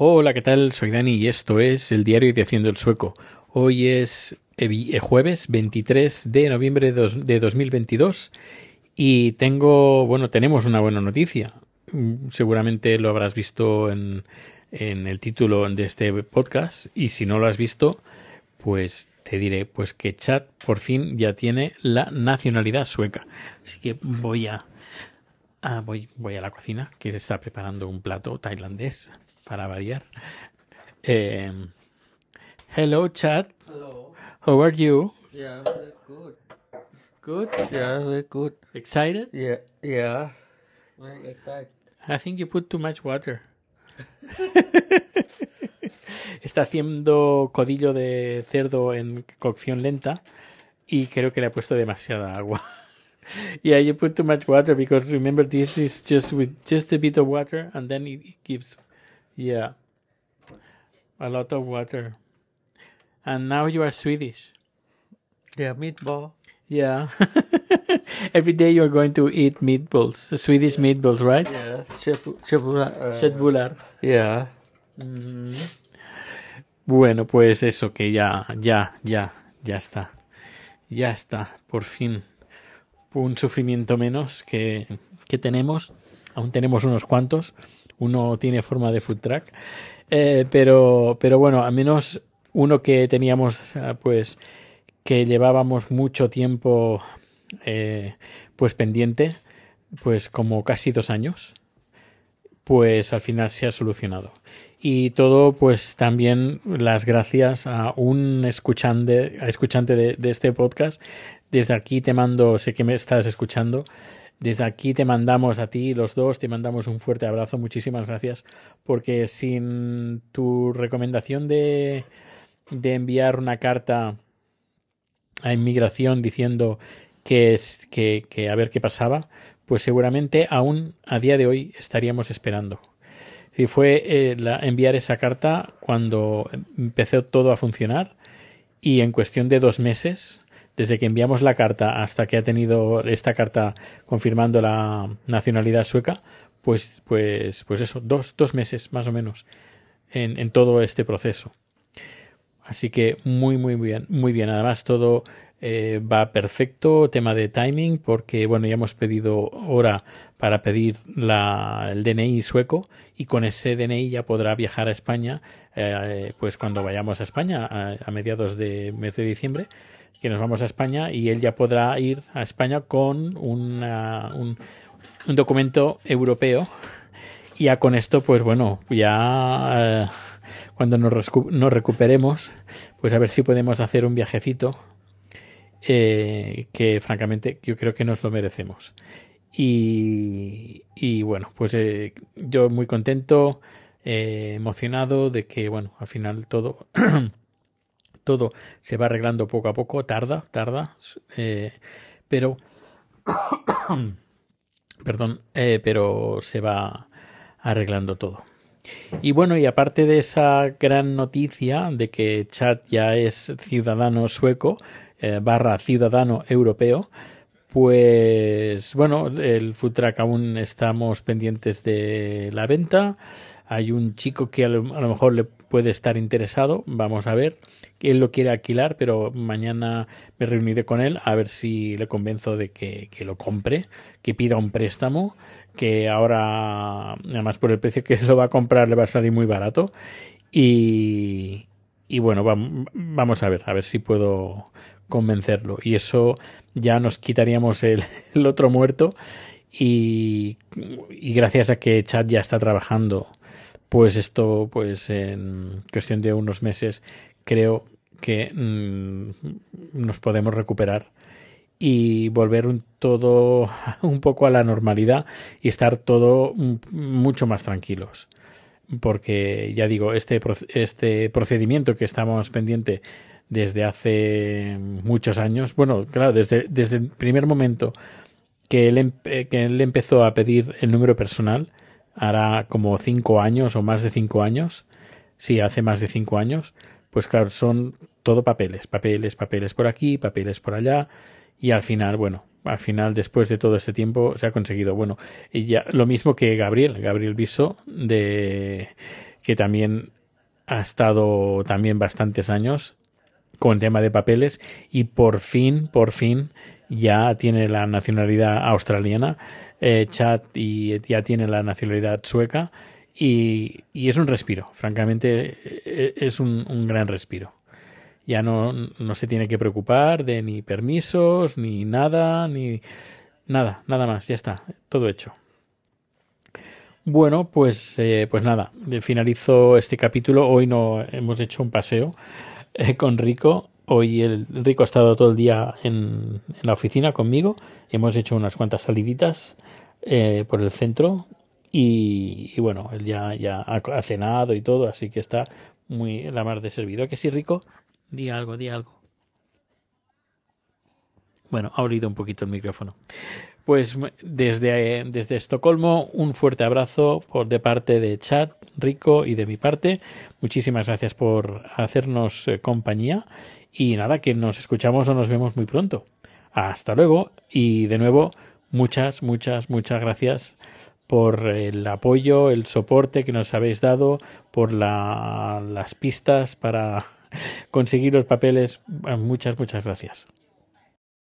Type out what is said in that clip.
Hola, ¿qué tal? Soy Dani y esto es el diario de Haciendo el Sueco. Hoy es eh, jueves 23 de noviembre de 2022 y tengo, bueno, tenemos una buena noticia. Mm, seguramente lo habrás visto en, en el título de este podcast y si no lo has visto, pues te diré pues que Chad por fin ya tiene la nacionalidad sueca. Así que voy a, voy, voy a la cocina, que está preparando un plato tailandés para variar. Eh, hello, Chad. Hello. How are you? Yeah, very good. Good. Yeah, very good. Excited? Yeah, yeah. Very excited. I think you put too much water. Está haciendo codillo de cerdo en cocción lenta y creo que le ha puesto demasiada agua. Yeah, you put too much water because remember this is just with just a bit of water and then it gives yeah a lot of water. And now you are Swedish. Yeah, meatball. Yeah. Every day you're going to eat meatballs, Swedish meatballs, right? Yeah, chebula. Uh, yeah. Mm. Bueno, pues eso, que ya, ya, ya, ya está. Ya está, por fin. Un sufrimiento menos que, que tenemos. Aún tenemos unos cuantos. Uno tiene forma de food truck. Eh, pero, pero bueno, al menos uno que teníamos, eh, pues, que llevábamos mucho tiempo, eh, pues, pendiente, pues, como casi dos años, pues al final se ha solucionado. Y todo, pues también las gracias a un escuchante, escuchante de, este podcast. Desde aquí te mando, sé que me estás escuchando. Desde aquí te mandamos a ti, los dos, te mandamos un fuerte abrazo. Muchísimas gracias. Porque sin tu recomendación de, de enviar una carta a inmigración diciendo que, que, que a ver qué pasaba, pues seguramente aún a día de hoy estaríamos esperando. Y fue eh, enviar esa carta cuando empezó todo a funcionar y en cuestión de dos meses, desde que enviamos la carta hasta que ha tenido esta carta confirmando la nacionalidad sueca, pues, pues, pues eso, dos, dos meses más o menos en, en todo este proceso. Así que muy, muy bien, muy bien. Además, todo eh, va perfecto, tema de timing, porque bueno, ya hemos pedido hora para pedir la, el DNI sueco y con ese DNI ya podrá viajar a España, eh, pues cuando vayamos a España a, a, mediados de mes de diciembre, que nos vamos a España y él ya podrá ir a España con un, un documento europeo y ya con esto, pues bueno, ya eh, cuando nos, recuperemos, pues a ver si podemos hacer un viajecito eh, que francamente yo creo que nos lo merecemos. Y, y bueno, pues eh, yo muy contento, eh, emocionado de que, bueno, al final todo, todo se va arreglando poco a poco, tarda, tarda, eh, pero, perdón, pero se va arreglando todo. Y bueno, y aparte de esa gran noticia de que Chad ya es ciudadano sueco, eh, barra ciudadano europeo, pues bueno, el food aún estamos pendientes de la venta. Hay un chico que a lo, a lo, mejor le puede estar interesado. Vamos a ver. Él lo quiere alquilar, pero mañana me reuniré con él a ver si le convenzo de que, que lo compre, que pida un préstamo, que ahora, además por el precio que lo va a comprar, le va a salir muy barato. Y, y bueno, vamos a ver, a ver si puedo convencerlo. Y eso ya nos quitaríamos el, el otro muerto. Y, y, gracias a que Chad ya está trabajando, pues esto, pues en cuestión de unos meses, creo que mmm, nos podemos recuperar y volver un todo un poco a la normalidad y estar todo mucho más tranquilos. Porque ya digo este este procedimiento que estamos pendiente desde hace muchos años bueno claro desde desde el primer momento que él, que él empezó a pedir el número personal hará como cinco años o más de cinco años sí hace más de cinco años pues claro son todo papeles papeles papeles por aquí papeles por allá y al final, bueno, al final, después de todo este tiempo, se ha conseguido. Bueno, y ya lo mismo que Gabriel, Gabriel Viso, de que también ha estado también bastantes años con tema de papeles y por fin, por fin ya tiene la nacionalidad australiana, eh, Chad y ya tiene la nacionalidad sueca y, es un respiro, francamente e, es un, un gran respiro. Ya no, no se tiene que preocupar de ni permisos, ni nada, ni nada, nada más, ya está, todo hecho. Bueno, pues, eh, pues nada, finalizo este capítulo. Hoy no hemos hecho un paseo eh, con Rico. Hoy el Rico ha estado todo el día en, en la oficina conmigo. Hemos hecho unas cuantas saliditas eh, por el centro y, bueno, él ya, ya ha, ha, cenado y todo, así que está muy la mar de servido. que sí, Rico? Di algo, di algo. Bueno, ha olido un poquito el micrófono. Pues desde, desde Estocolmo, un fuerte abrazo por de parte de Chad, Rico y de mi parte. Muchísimas gracias por hacernos eh, compañía. Y nada, que nos escuchamos o nos vemos muy pronto. Hasta luego. Y de nuevo, muchas, muchas, muchas gracias por el apoyo, el soporte que nos habéis dado, por la, las pistas para conseguir los papeles. Muchas, muchas gracias.